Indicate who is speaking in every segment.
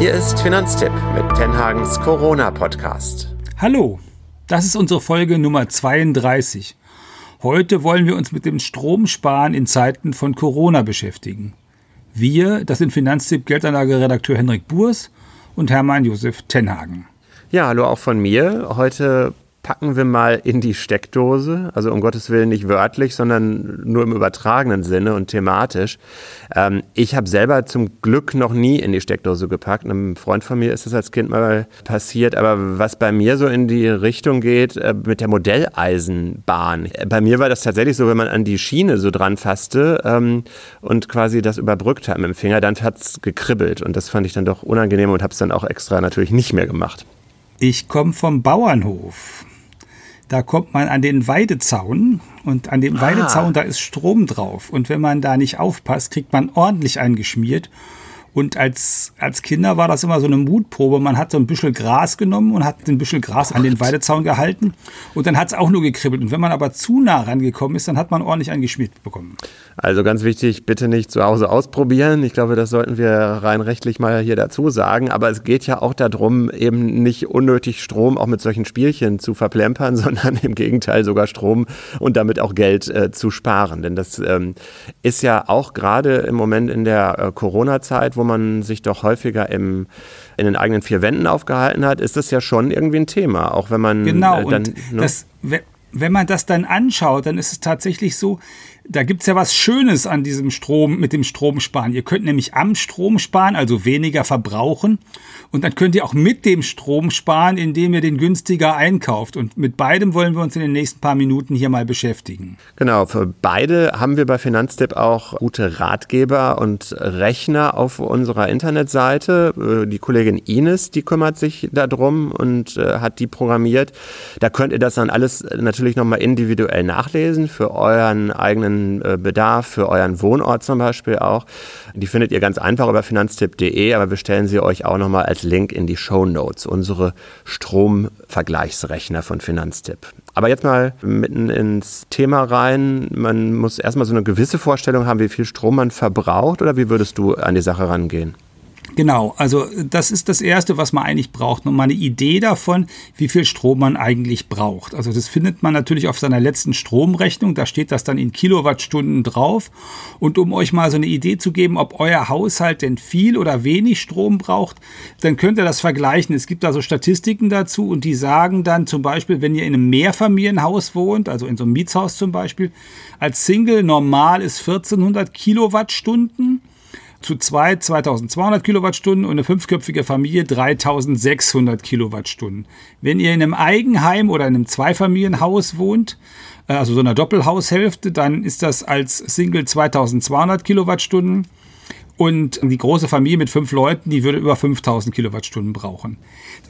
Speaker 1: Hier ist Finanztipp mit Tenhagens Corona-Podcast.
Speaker 2: Hallo, das ist unsere Folge Nummer 32. Heute wollen wir uns mit dem Stromsparen in Zeiten von Corona beschäftigen. Wir, das sind Finanztipp Geldanlageredakteur Henrik Burs und Hermann Josef Tenhagen.
Speaker 1: Ja, hallo auch von mir. Heute packen wir mal in die Steckdose, also um Gottes Willen nicht wörtlich, sondern nur im übertragenen Sinne und thematisch. Ähm, ich habe selber zum Glück noch nie in die Steckdose gepackt. Einem Freund von mir ist das als Kind mal passiert, aber was bei mir so in die Richtung geht äh, mit der Modelleisenbahn. Bei mir war das tatsächlich so, wenn man an die Schiene so dran fasste ähm, und quasi das überbrückt hat mit dem Finger, dann hat es gekribbelt und das fand ich dann doch unangenehm und habe es dann auch extra natürlich nicht mehr gemacht.
Speaker 2: Ich komme vom Bauernhof. Da kommt man an den Weidezaun und an dem ah. Weidezaun, da ist Strom drauf. Und wenn man da nicht aufpasst, kriegt man ordentlich eingeschmiert. Und als, als Kinder war das immer so eine Mutprobe. Man hat so ein Büschel Gras genommen und hat ein Büschel Gras an den Weidezaun gehalten. Und dann hat es auch nur gekribbelt. Und wenn man aber zu nah rangekommen ist, dann hat man ordentlich eingeschmiert bekommen.
Speaker 1: Also ganz wichtig, bitte nicht zu Hause ausprobieren. Ich glaube, das sollten wir rein rechtlich mal hier dazu sagen. Aber es geht ja auch darum, eben nicht unnötig Strom auch mit solchen Spielchen zu verplempern, sondern im Gegenteil sogar Strom und damit auch Geld äh, zu sparen. Denn das ähm, ist ja auch gerade im Moment in der äh, Corona-Zeit, wo man sich doch häufiger im, in den eigenen vier Wänden aufgehalten hat, ist das ja schon irgendwie ein Thema. Auch wenn man
Speaker 2: genau, äh, dann. Und ne? das, wenn man das dann anschaut, dann ist es tatsächlich so, da gibt's ja was Schönes an diesem Strom, mit dem Stromsparen. Ihr könnt nämlich am Strom sparen, also weniger verbrauchen. Und dann könnt ihr auch mit dem Strom sparen, indem ihr den günstiger einkauft. Und mit beidem wollen wir uns in den nächsten paar Minuten hier mal beschäftigen.
Speaker 1: Genau, für beide haben wir bei Finanztipp auch gute Ratgeber und Rechner auf unserer Internetseite. Äh, die Kollegin Ines, die kümmert sich darum und äh, hat die programmiert. Da könnt ihr das dann alles natürlich nochmal individuell nachlesen für euren eigenen äh, Bedarf, für euren Wohnort zum Beispiel auch. Die findet ihr ganz einfach über finanztipp.de, aber wir stellen sie euch auch nochmal als Link in die Show Notes, unsere Stromvergleichsrechner von Finanztipp. Aber jetzt mal mitten ins Thema rein. Man muss erstmal so eine gewisse Vorstellung haben, wie viel Strom man verbraucht oder wie würdest du an die Sache rangehen?
Speaker 2: Genau, also das ist das Erste, was man eigentlich braucht. Und mal eine Idee davon, wie viel Strom man eigentlich braucht. Also das findet man natürlich auf seiner letzten Stromrechnung. Da steht das dann in Kilowattstunden drauf. Und um euch mal so eine Idee zu geben, ob euer Haushalt denn viel oder wenig Strom braucht, dann könnt ihr das vergleichen. Es gibt da so Statistiken dazu und die sagen dann zum Beispiel, wenn ihr in einem Mehrfamilienhaus wohnt, also in so einem Mietshaus zum Beispiel, als Single normal ist 1400 Kilowattstunden zu zwei 2200 Kilowattstunden und eine fünfköpfige Familie 3600 Kilowattstunden. Wenn ihr in einem Eigenheim oder in einem Zweifamilienhaus wohnt, äh, also so einer Doppelhaushälfte, dann ist das als Single 2200 Kilowattstunden. Und die große Familie mit fünf Leuten, die würde über 5000 Kilowattstunden brauchen.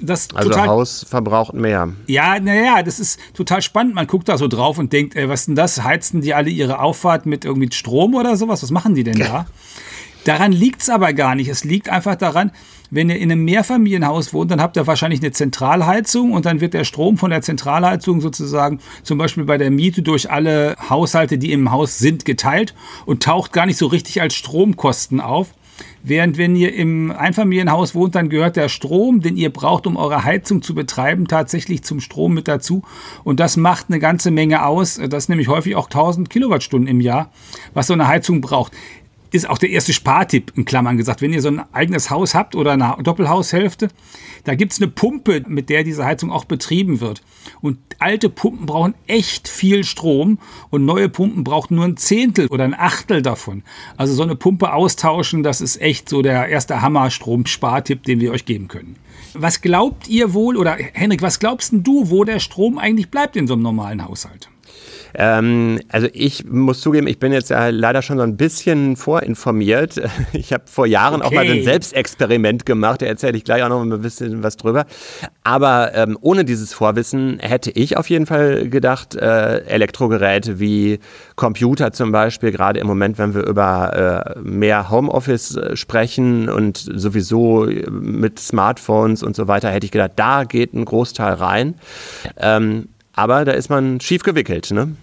Speaker 1: Das also total, Haus verbraucht mehr.
Speaker 2: Ja, naja, das ist total spannend. Man guckt da so drauf und denkt, ey, was ist denn das? Heizen die alle ihre Auffahrt mit irgendwie Strom oder sowas? Was machen die denn da? Daran liegt es aber gar nicht. Es liegt einfach daran, wenn ihr in einem Mehrfamilienhaus wohnt, dann habt ihr wahrscheinlich eine Zentralheizung und dann wird der Strom von der Zentralheizung sozusagen zum Beispiel bei der Miete durch alle Haushalte, die im Haus sind, geteilt und taucht gar nicht so richtig als Stromkosten auf. Während wenn ihr im Einfamilienhaus wohnt, dann gehört der Strom, den ihr braucht, um eure Heizung zu betreiben, tatsächlich zum Strom mit dazu. Und das macht eine ganze Menge aus. Das ist nämlich häufig auch 1000 Kilowattstunden im Jahr, was so eine Heizung braucht ist auch der erste Spartipp in Klammern gesagt. Wenn ihr so ein eigenes Haus habt oder eine Doppelhaushälfte, da gibt's eine Pumpe, mit der diese Heizung auch betrieben wird. Und alte Pumpen brauchen echt viel Strom und neue Pumpen brauchen nur ein Zehntel oder ein Achtel davon. Also so eine Pumpe austauschen, das ist echt so der erste Hammer-Strom-Spartipp, den wir euch geben können. Was glaubt ihr wohl, oder Henrik, was glaubst du, wo der Strom eigentlich bleibt in so einem normalen Haushalt?
Speaker 1: Ähm, also ich muss zugeben, ich bin jetzt ja leider schon so ein bisschen vorinformiert. Ich habe vor Jahren okay. auch mal ein Selbstexperiment gemacht, da erzähle ich gleich auch noch ein bisschen was drüber. Aber ähm, ohne dieses Vorwissen hätte ich auf jeden Fall gedacht, äh, Elektrogeräte wie Computer zum Beispiel, gerade im Moment, wenn wir über äh, mehr Homeoffice äh, sprechen und sowieso mit Smartphones und so weiter, hätte ich gedacht, da geht ein Großteil rein. Ähm, aber da ist man schief gewickelt, ne?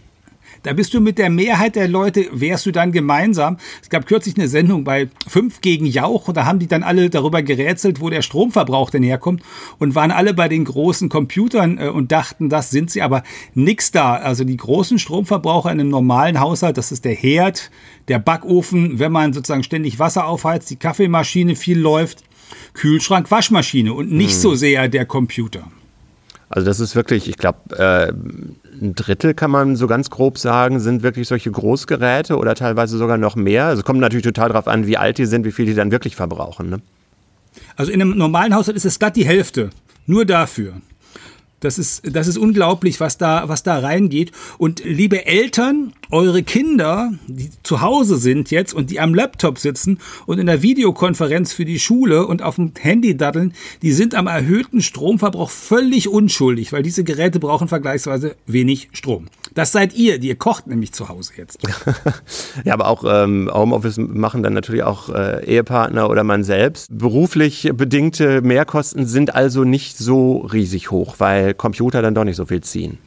Speaker 2: Da bist du mit der Mehrheit der Leute, wärst du dann gemeinsam. Es gab kürzlich eine Sendung bei 5 gegen Jauch und da haben die dann alle darüber gerätselt, wo der Stromverbrauch denn herkommt und waren alle bei den großen Computern äh, und dachten, das sind sie, aber nix da. Also die großen Stromverbraucher in einem normalen Haushalt, das ist der Herd, der Backofen, wenn man sozusagen ständig Wasser aufheizt, die Kaffeemaschine viel läuft, Kühlschrank, Waschmaschine und nicht hm. so sehr der Computer.
Speaker 1: Also das ist wirklich, ich glaube, äh, ein Drittel kann man so ganz grob sagen, sind wirklich solche Großgeräte oder teilweise sogar noch mehr. Also es kommt natürlich total darauf an, wie alt die sind, wie viel die dann wirklich verbrauchen. Ne?
Speaker 2: Also in einem normalen Haushalt ist es glatt die Hälfte. Nur dafür. Das ist, das ist unglaublich, was da, was da reingeht. Und liebe Eltern, eure Kinder, die zu Hause sind jetzt und die am Laptop sitzen und in der Videokonferenz für die Schule und auf dem Handy daddeln, die sind am erhöhten Stromverbrauch völlig unschuldig, weil diese Geräte brauchen vergleichsweise wenig Strom. Das seid ihr, die ihr kocht nämlich zu Hause jetzt.
Speaker 1: ja, aber auch ähm, Homeoffice machen dann natürlich auch äh, Ehepartner oder man selbst. Beruflich bedingte Mehrkosten sind also nicht so riesig hoch, weil Computer dann doch nicht so viel ziehen.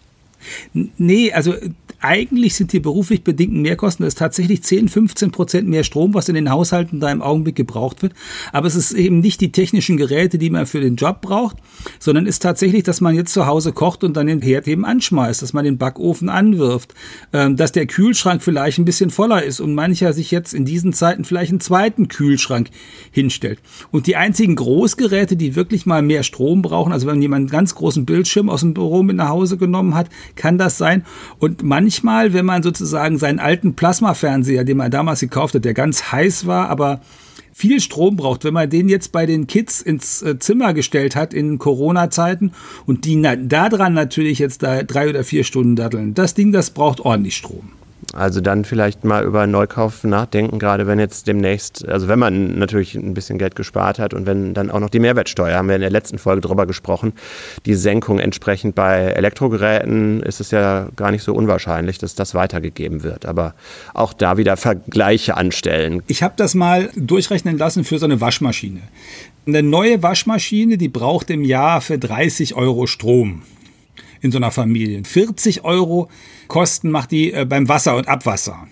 Speaker 2: Nee, also eigentlich sind die beruflich bedingten Mehrkosten, das ist tatsächlich 10, 15 Prozent mehr Strom, was in den Haushalten da im Augenblick gebraucht wird. Aber es ist eben nicht die technischen Geräte, die man für den Job braucht, sondern ist tatsächlich, dass man jetzt zu Hause kocht und dann den Herd eben anschmeißt, dass man den Backofen anwirft, ähm, dass der Kühlschrank vielleicht ein bisschen voller ist und mancher sich jetzt in diesen Zeiten vielleicht einen zweiten Kühlschrank hinstellt. Und die einzigen Großgeräte, die wirklich mal mehr Strom brauchen, also wenn jemand einen ganz großen Bildschirm aus dem Büro mit nach Hause genommen hat, kann das sein. Und manchmal, wenn man sozusagen seinen alten Plasmafernseher, den man damals gekauft hat, der ganz heiß war, aber viel Strom braucht, wenn man den jetzt bei den Kids ins äh, Zimmer gestellt hat in Corona-Zeiten und die daran natürlich jetzt da drei oder vier Stunden datteln, das Ding, das braucht ordentlich Strom.
Speaker 1: Also dann vielleicht mal über Neukauf nachdenken, gerade wenn jetzt demnächst, also wenn man natürlich ein bisschen Geld gespart hat und wenn dann auch noch die Mehrwertsteuer, haben wir in der letzten Folge drüber gesprochen, die Senkung entsprechend bei Elektrogeräten ist es ja gar nicht so unwahrscheinlich, dass das weitergegeben wird. Aber auch da wieder Vergleiche anstellen.
Speaker 2: Ich habe das mal durchrechnen lassen für so eine Waschmaschine. Eine neue Waschmaschine, die braucht im Jahr für 30 Euro Strom in so einer Familie. 40 Euro Kosten macht die äh, beim Wasser und Abwasser.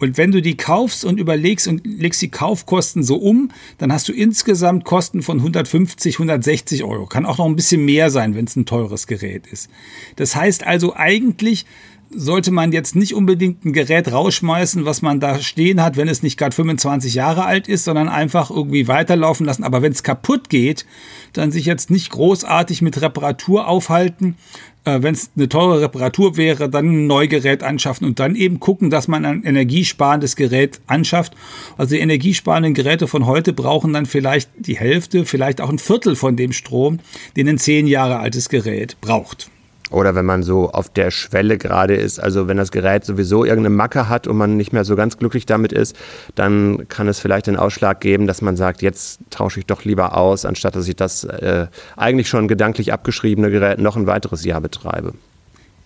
Speaker 2: Und wenn du die kaufst und überlegst und legst die Kaufkosten so um, dann hast du insgesamt Kosten von 150, 160 Euro. Kann auch noch ein bisschen mehr sein, wenn es ein teures Gerät ist. Das heißt also eigentlich sollte man jetzt nicht unbedingt ein Gerät rausschmeißen, was man da stehen hat, wenn es nicht gerade 25 Jahre alt ist, sondern einfach irgendwie weiterlaufen lassen. Aber wenn es kaputt geht, dann sich jetzt nicht großartig mit Reparatur aufhalten. Äh, wenn es eine teure Reparatur wäre, dann ein Neugerät anschaffen und dann eben gucken, dass man ein energiesparendes Gerät anschafft. Also die energiesparenden Geräte von heute brauchen dann vielleicht die Hälfte, vielleicht auch ein Viertel von dem Strom, den ein zehn Jahre altes Gerät braucht.
Speaker 1: Oder wenn man so auf der Schwelle gerade ist, also wenn das Gerät sowieso irgendeine Macke hat und man nicht mehr so ganz glücklich damit ist, dann kann es vielleicht den Ausschlag geben, dass man sagt, jetzt tausche ich doch lieber aus, anstatt dass ich das äh, eigentlich schon gedanklich abgeschriebene Gerät noch ein weiteres Jahr betreibe.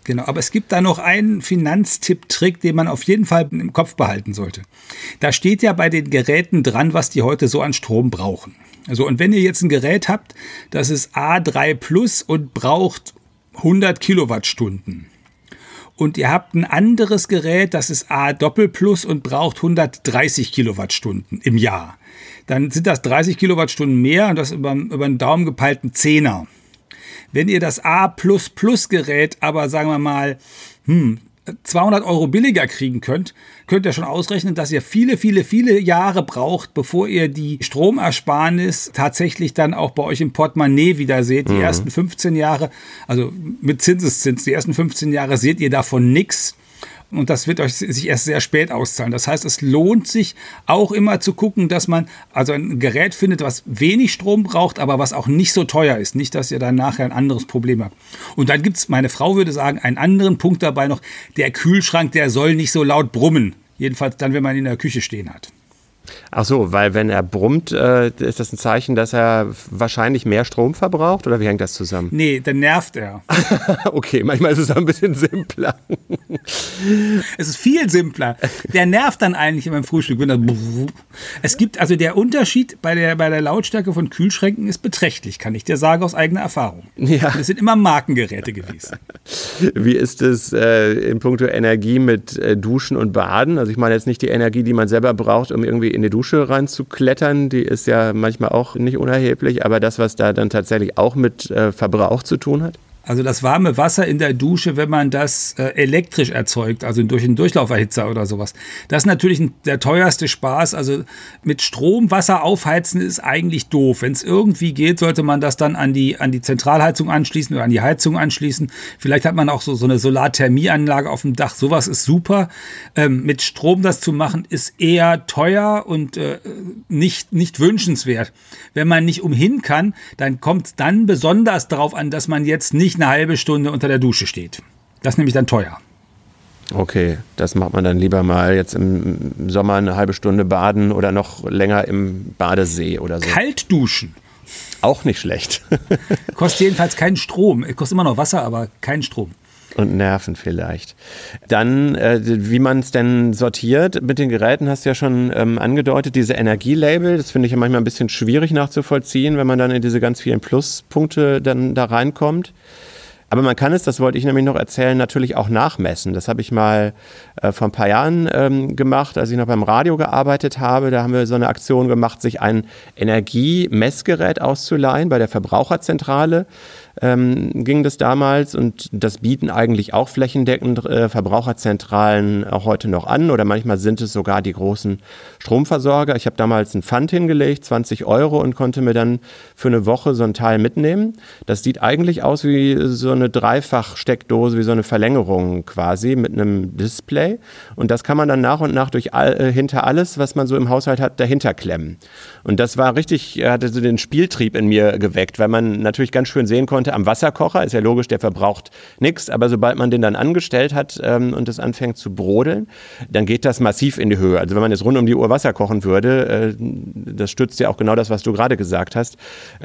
Speaker 2: Genau, aber es gibt da noch einen Finanztipp-Trick, den man auf jeden Fall im Kopf behalten sollte. Da steht ja bei den Geräten dran, was die heute so an Strom brauchen. Also, und wenn ihr jetzt ein Gerät habt, das ist A3 Plus und braucht 100 Kilowattstunden. Und ihr habt ein anderes Gerät, das ist A Doppel Plus und braucht 130 Kilowattstunden im Jahr. Dann sind das 30 Kilowattstunden mehr und das über, über einen Daumen gepeilten Zehner. Wenn ihr das A Gerät aber, sagen wir mal, hm, 200 Euro billiger kriegen könnt, könnt ihr schon ausrechnen, dass ihr viele, viele, viele Jahre braucht, bevor ihr die Stromersparnis tatsächlich dann auch bei euch im Portemonnaie wieder seht. Die mhm. ersten 15 Jahre, also mit Zinseszins, die ersten 15 Jahre seht ihr davon nichts und das wird euch sich erst sehr spät auszahlen. Das heißt, es lohnt sich auch immer zu gucken, dass man also ein Gerät findet, was wenig Strom braucht, aber was auch nicht so teuer ist. Nicht, dass ihr dann nachher ein anderes Problem habt. Und dann gibt es, meine Frau würde sagen, einen anderen Punkt dabei noch. Der Kühlschrank, der soll nicht so laut brummen. Jedenfalls dann, wenn man ihn in der Küche stehen hat.
Speaker 1: Ach so, weil wenn er brummt, äh, ist das ein Zeichen, dass er wahrscheinlich mehr Strom verbraucht oder wie hängt das zusammen?
Speaker 2: Nee, dann nervt er.
Speaker 1: okay, manchmal ist es ein bisschen simpler.
Speaker 2: es ist viel simpler. Der nervt dann eigentlich beim Frühstück. Wenn er es gibt also der Unterschied bei der, bei der Lautstärke von Kühlschränken ist beträchtlich, kann ich dir sagen aus eigener Erfahrung. Ja. Das sind immer Markengeräte gewesen.
Speaker 1: Wie ist es äh, in puncto Energie mit äh, Duschen und Baden? Also ich meine jetzt nicht die Energie, die man selber braucht, um irgendwie in die Dusche reinzuklettern, die ist ja manchmal auch nicht unerheblich, aber das, was da dann tatsächlich auch mit äh, Verbrauch zu tun hat?
Speaker 2: Also das warme Wasser in der Dusche, wenn man das äh, elektrisch erzeugt, also durch einen Durchlauferhitzer oder sowas. Das ist natürlich ein, der teuerste Spaß. Also mit Strom Wasser aufheizen ist eigentlich doof. Wenn es irgendwie geht, sollte man das dann an die, an die Zentralheizung anschließen oder an die Heizung anschließen. Vielleicht hat man auch so, so eine Solarthermieanlage auf dem Dach. Sowas ist super. Ähm, mit Strom das zu machen, ist eher teuer und äh, nicht, nicht wünschenswert. Wenn man nicht umhin kann, dann kommt es dann besonders darauf an, dass man jetzt nicht nicht eine halbe Stunde unter der Dusche steht. Das ist nämlich dann teuer.
Speaker 1: Okay, das macht man dann lieber mal jetzt im Sommer eine halbe Stunde baden oder noch länger im Badesee oder so.
Speaker 2: Kalt duschen.
Speaker 1: Auch nicht schlecht.
Speaker 2: Kostet jedenfalls keinen Strom. Kostet immer noch Wasser, aber keinen Strom.
Speaker 1: Und Nerven vielleicht. Dann, äh, wie man es denn sortiert mit den Geräten, hast du ja schon ähm, angedeutet, diese Energielabel, das finde ich ja manchmal ein bisschen schwierig nachzuvollziehen, wenn man dann in diese ganz vielen Pluspunkte dann da reinkommt. Aber man kann es, das wollte ich nämlich noch erzählen, natürlich auch nachmessen. Das habe ich mal äh, vor ein paar Jahren ähm, gemacht, als ich noch beim Radio gearbeitet habe. Da haben wir so eine Aktion gemacht, sich ein Energiemessgerät auszuleihen bei der Verbraucherzentrale ähm, ging das damals und das bieten eigentlich auch flächendeckend äh, Verbraucherzentralen auch heute noch an oder manchmal sind es sogar die großen Stromversorger. Ich habe damals einen Pfand hingelegt, 20 Euro und konnte mir dann für eine Woche so ein Teil mitnehmen. Das sieht eigentlich aus wie so eine Dreifach-Steckdose, wie so eine Verlängerung quasi mit einem Display und das kann man dann nach und nach durch all, äh, hinter alles, was man so im Haushalt hat, dahinter klemmen. Und das war richtig, hatte so den Spieltrieb in mir geweckt, weil man natürlich ganz schön sehen konnte, konnte am Wasserkocher, ist ja logisch, der verbraucht nichts, aber sobald man den dann angestellt hat ähm, und es anfängt zu brodeln, dann geht das massiv in die Höhe. Also wenn man jetzt rund um die Uhr Wasser kochen würde, äh, das stützt ja auch genau das, was du gerade gesagt hast,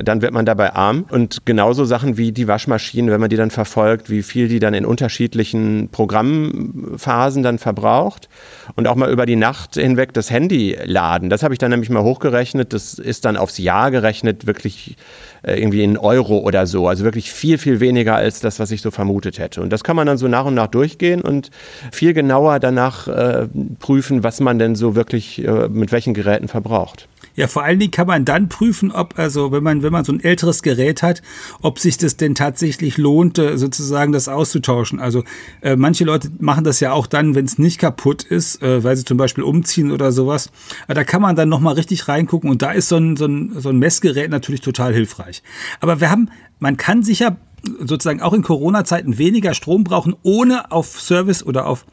Speaker 1: dann wird man dabei arm. Und genauso Sachen wie die Waschmaschine, wenn man die dann verfolgt, wie viel die dann in unterschiedlichen Programmphasen dann verbraucht und auch mal über die Nacht hinweg das Handy laden. Das habe ich dann nämlich mal hochgerechnet. Das ist dann aufs Jahr gerechnet wirklich äh, irgendwie in Euro oder so. Also wirklich viel, viel weniger als das, was ich so vermutet hätte. Und das kann man dann so nach und nach durchgehen und viel genauer danach äh, prüfen, was man denn so wirklich äh, mit welchen Geräten verbraucht.
Speaker 2: Ja, vor allen Dingen kann man dann prüfen, ob, also wenn man, wenn man so ein älteres Gerät hat, ob sich das denn tatsächlich lohnt, sozusagen das auszutauschen. Also äh, manche Leute machen das ja auch dann, wenn es nicht kaputt ist, äh, weil sie zum Beispiel umziehen oder sowas. Aber da kann man dann nochmal richtig reingucken und da ist so ein, so, ein, so ein Messgerät natürlich total hilfreich. Aber wir haben, man kann sicher sozusagen auch in Corona-Zeiten weniger Strom brauchen, ohne auf Service oder auf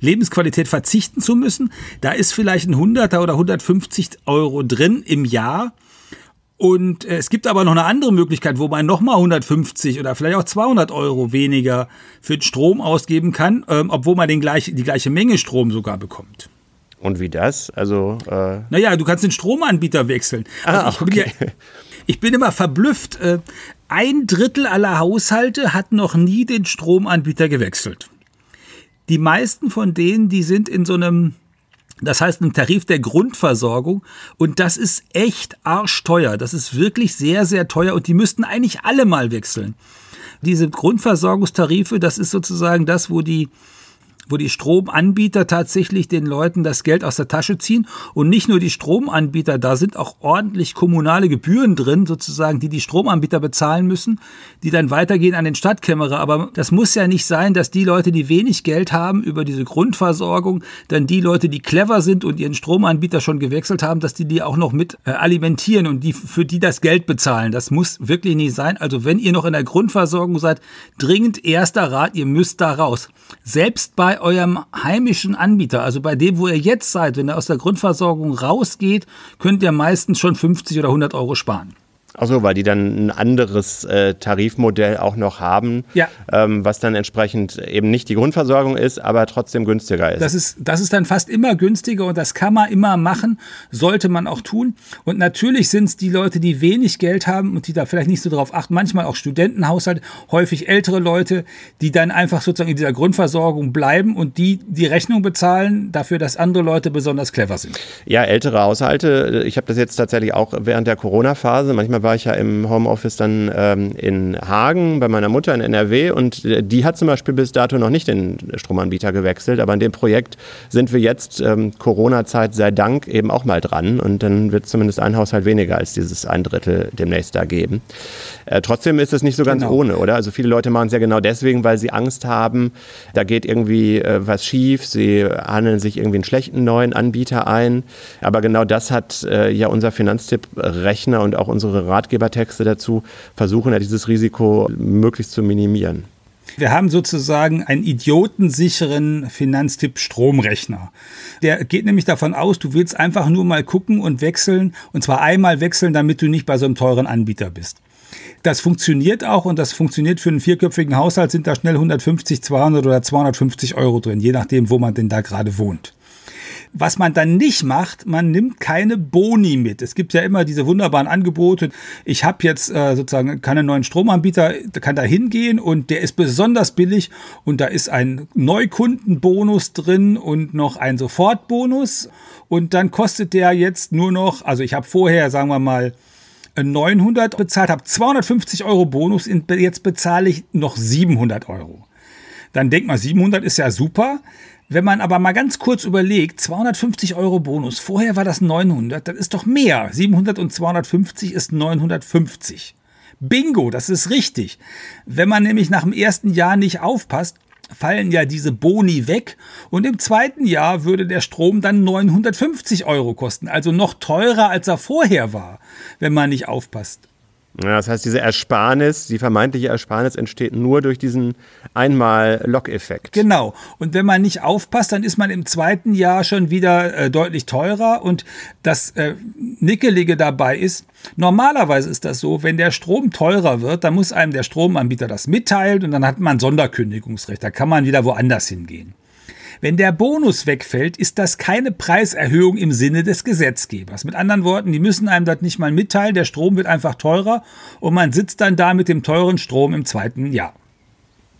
Speaker 2: Lebensqualität verzichten zu müssen. Da ist vielleicht ein 100er oder 150 Euro drin im Jahr. Und äh, es gibt aber noch eine andere Möglichkeit, wo man nochmal 150 oder vielleicht auch 200 Euro weniger für den Strom ausgeben kann, ähm, obwohl man den gleich, die gleiche Menge Strom sogar bekommt.
Speaker 1: Und wie das? Also.
Speaker 2: Äh naja, du kannst den Stromanbieter wechseln. Ah, also ich, okay. bin ja, ich bin immer verblüfft. Äh, ein Drittel aller Haushalte hat noch nie den Stromanbieter gewechselt. Die meisten von denen, die sind in so einem, das heißt im Tarif der Grundversorgung und das ist echt arschteuer. Das ist wirklich sehr, sehr teuer und die müssten eigentlich alle mal wechseln. Diese Grundversorgungstarife, das ist sozusagen das, wo die wo die Stromanbieter tatsächlich den Leuten das Geld aus der Tasche ziehen und nicht nur die Stromanbieter, da sind auch ordentlich kommunale Gebühren drin, sozusagen, die die Stromanbieter bezahlen müssen, die dann weitergehen an den Stadtkämmerer. Aber das muss ja nicht sein, dass die Leute, die wenig Geld haben über diese Grundversorgung, dann die Leute, die clever sind und ihren Stromanbieter schon gewechselt haben, dass die die auch noch mit äh, alimentieren und die für die das Geld bezahlen. Das muss wirklich nicht sein. Also wenn ihr noch in der Grundversorgung seid, dringend erster Rat, ihr müsst da raus. Selbst bei eurem heimischen Anbieter, also bei dem, wo ihr jetzt seid, wenn ihr aus der Grundversorgung rausgeht, könnt ihr meistens schon 50 oder 100 Euro sparen.
Speaker 1: Achso, weil die dann ein anderes äh, Tarifmodell auch noch haben,
Speaker 2: ja.
Speaker 1: ähm, was dann entsprechend eben nicht die Grundversorgung ist, aber trotzdem günstiger ist.
Speaker 2: Das ist, das ist dann fast immer günstiger und das kann man immer machen, sollte man auch tun. Und natürlich sind es die Leute, die wenig Geld haben und die da vielleicht nicht so drauf achten, manchmal auch Studentenhaushalt, häufig ältere Leute, die dann einfach sozusagen in dieser Grundversorgung bleiben und die die Rechnung bezahlen dafür, dass andere Leute besonders clever sind.
Speaker 1: Ja, ältere Haushalte. Ich habe das jetzt tatsächlich auch während der Corona-Phase. Manchmal war ich ja im Homeoffice dann ähm, in Hagen bei meiner Mutter in NRW und die hat zum Beispiel bis dato noch nicht den Stromanbieter gewechselt, aber in dem Projekt sind wir jetzt ähm, Corona-Zeit sei Dank eben auch mal dran und dann wird zumindest ein Haushalt weniger als dieses ein Drittel demnächst da geben. Äh, trotzdem ist es nicht so ganz genau. ohne, oder? Also viele Leute machen es ja genau deswegen, weil sie Angst haben, da geht irgendwie äh, was schief, sie handeln sich irgendwie einen schlechten neuen Anbieter ein. Aber genau das hat äh, ja unser Finanztipp-Rechner und auch unsere Ratgebertexte dazu versuchen ja dieses Risiko möglichst zu minimieren.
Speaker 2: Wir haben sozusagen einen idiotensicheren Finanztipp Stromrechner. Der geht nämlich davon aus, du willst einfach nur mal gucken und wechseln und zwar einmal wechseln, damit du nicht bei so einem teuren Anbieter bist. Das funktioniert auch und das funktioniert für einen vierköpfigen Haushalt sind da schnell 150, 200 oder 250 Euro drin, je nachdem, wo man denn da gerade wohnt. Was man dann nicht macht, man nimmt keine Boni mit. Es gibt ja immer diese wunderbaren Angebote. Ich habe jetzt äh, sozusagen keinen neuen Stromanbieter, kann da hingehen und der ist besonders billig und da ist ein Neukundenbonus drin und noch ein Sofortbonus und dann kostet der jetzt nur noch, also ich habe vorher, sagen wir mal, 900 bezahlt, habe 250 Euro Bonus, jetzt bezahle ich noch 700 Euro. Dann denkt man, 700 ist ja super. Wenn man aber mal ganz kurz überlegt, 250 Euro Bonus, vorher war das 900, das ist doch mehr. 700 und 250 ist 950. Bingo, das ist richtig. Wenn man nämlich nach dem ersten Jahr nicht aufpasst, fallen ja diese Boni weg und im zweiten Jahr würde der Strom dann 950 Euro kosten, also noch teurer als er vorher war, wenn man nicht aufpasst.
Speaker 1: Ja, das heißt, diese Ersparnis, die vermeintliche Ersparnis entsteht nur durch diesen Einmal-Lock-Effekt.
Speaker 2: Genau. Und wenn man nicht aufpasst, dann ist man im zweiten Jahr schon wieder äh, deutlich teurer. Und das äh, Nickelige dabei ist, normalerweise ist das so, wenn der Strom teurer wird, dann muss einem der Stromanbieter das mitteilen und dann hat man Sonderkündigungsrecht. Da kann man wieder woanders hingehen. Wenn der Bonus wegfällt, ist das keine Preiserhöhung im Sinne des Gesetzgebers. Mit anderen Worten, die müssen einem das nicht mal mitteilen, der Strom wird einfach teurer und man sitzt dann da mit dem teuren Strom im zweiten Jahr.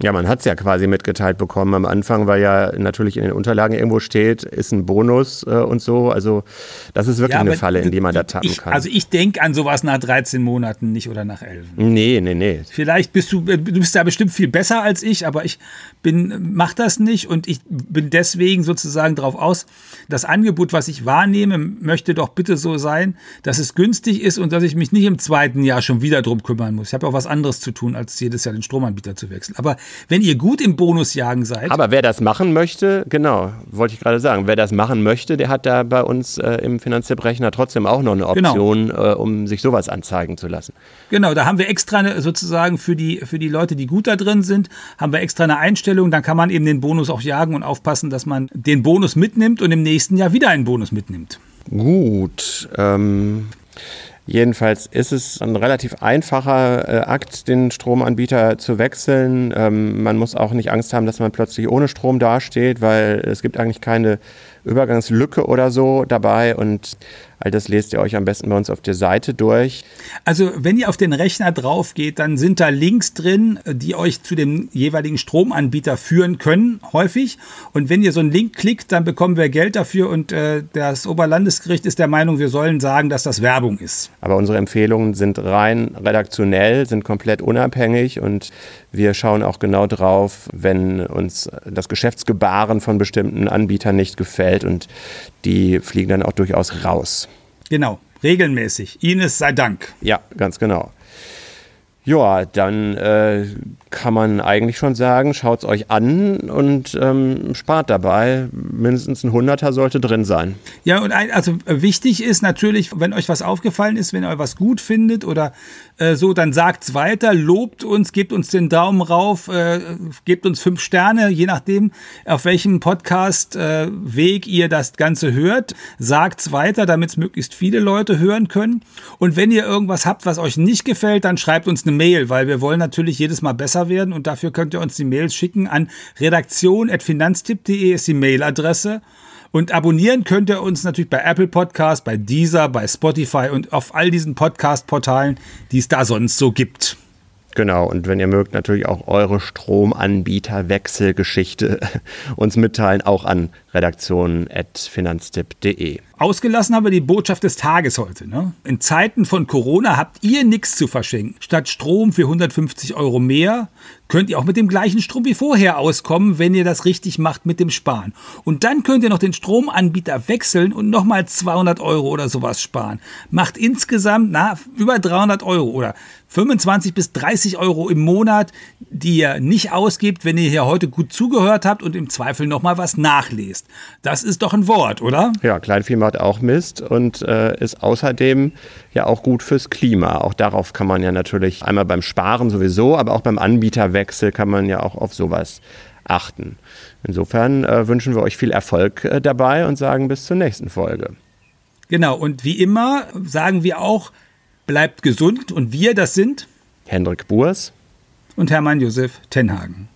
Speaker 1: Ja, man hat es ja quasi mitgeteilt bekommen am Anfang, weil ja natürlich in den Unterlagen irgendwo steht, ist ein Bonus äh, und so. Also das ist wirklich ja, eine Falle, in die man da tappen
Speaker 2: ich,
Speaker 1: kann.
Speaker 2: Also ich denke an sowas nach 13 Monaten nicht oder nach 11.
Speaker 1: Nee, nee, nee.
Speaker 2: Vielleicht bist du, äh, du bist da bestimmt viel besser als ich, aber ich bin, mach das nicht und ich bin deswegen sozusagen darauf aus, das Angebot, was ich wahrnehme, möchte doch bitte so sein, dass es günstig ist und dass ich mich nicht im zweiten Jahr schon wieder drum kümmern muss. Ich habe auch was anderes zu tun, als jedes Jahr den Stromanbieter zu wechseln. Aber wenn ihr gut im Bonusjagen seid.
Speaker 1: Aber wer das machen möchte, genau, wollte ich gerade sagen, wer das machen möchte, der hat da bei uns äh, im Finanztipprechner trotzdem auch noch eine genau. Option, genau. äh, um sich sowas anzeigen zu lassen.
Speaker 2: Genau, da haben wir extra eine, sozusagen für die, für die Leute, die gut da drin sind, haben wir extra eine Einstellung, dann kann man eben den Bonus auch jagen und aufpassen, dass man den Bonus mitnimmt und im nächsten Jahr wieder einen Bonus mitnimmt.
Speaker 1: Gut. Ähm Jedenfalls ist es ein relativ einfacher äh, Akt, den Stromanbieter zu wechseln. Ähm, man muss auch nicht Angst haben, dass man plötzlich ohne Strom dasteht, weil es gibt eigentlich keine Übergangslücke oder so dabei und All das lest ihr euch am besten bei uns auf der Seite durch.
Speaker 2: Also wenn ihr auf den Rechner drauf geht, dann sind da Links drin, die euch zu dem jeweiligen Stromanbieter führen können, häufig. Und wenn ihr so einen Link klickt, dann bekommen wir Geld dafür und äh, das Oberlandesgericht ist der Meinung, wir sollen sagen, dass das Werbung ist.
Speaker 1: Aber unsere Empfehlungen sind rein redaktionell, sind komplett unabhängig und wir schauen auch genau drauf, wenn uns das Geschäftsgebaren von bestimmten Anbietern nicht gefällt und die fliegen dann auch durchaus raus.
Speaker 2: Genau, regelmäßig. Ines sei Dank.
Speaker 1: Ja, ganz genau. Ja, dann äh, kann man eigentlich schon sagen, schaut es euch an und ähm, spart dabei. Mindestens ein Hunderter sollte drin sein.
Speaker 2: Ja, und ein, also wichtig ist natürlich, wenn euch was aufgefallen ist, wenn ihr was gut findet oder äh, so, dann sagt's weiter, lobt uns, gebt uns den Daumen rauf, äh, gebt uns fünf Sterne, je nachdem, auf welchem Podcast-Weg äh, ihr das Ganze hört. Sagt's weiter, damit es möglichst viele Leute hören können. Und wenn ihr irgendwas habt, was euch nicht gefällt, dann schreibt uns eine Mail, weil wir wollen natürlich jedes Mal besser werden und dafür könnt ihr uns die Mails schicken an redaktion.finanztipp.de ist die Mailadresse. Und abonnieren könnt ihr uns natürlich bei Apple Podcast, bei Deezer, bei Spotify und auf all diesen Podcast-Portalen, die es da sonst so gibt.
Speaker 1: Genau, und wenn ihr mögt, natürlich auch eure Stromanbieterwechselgeschichte uns mitteilen, auch an redaktion.finanztipp.de.
Speaker 2: Ausgelassen haben wir die Botschaft des Tages heute. Ne? In Zeiten von Corona habt ihr nichts zu verschenken. Statt Strom für 150 Euro mehr könnt ihr auch mit dem gleichen Strom wie vorher auskommen, wenn ihr das richtig macht mit dem Sparen. Und dann könnt ihr noch den Stromanbieter wechseln und nochmal 200 Euro oder sowas sparen. Macht insgesamt na, über 300 Euro oder 25 bis 30 Euro im Monat, die ihr nicht ausgibt, wenn ihr hier heute gut zugehört habt und im Zweifel nochmal was nachlest. Das ist doch ein Wort, oder?
Speaker 1: Ja, Kleinvieh macht auch Mist und äh, ist außerdem ja auch gut fürs Klima. Auch darauf kann man ja natürlich einmal beim Sparen sowieso, aber auch beim Anbieterwechsel kann man ja auch auf sowas achten. Insofern äh, wünschen wir euch viel Erfolg äh, dabei und sagen bis zur nächsten Folge.
Speaker 2: Genau, und wie immer sagen wir auch, bleibt gesund und wir, das sind
Speaker 1: Hendrik Burs
Speaker 2: und Hermann Josef Tenhagen.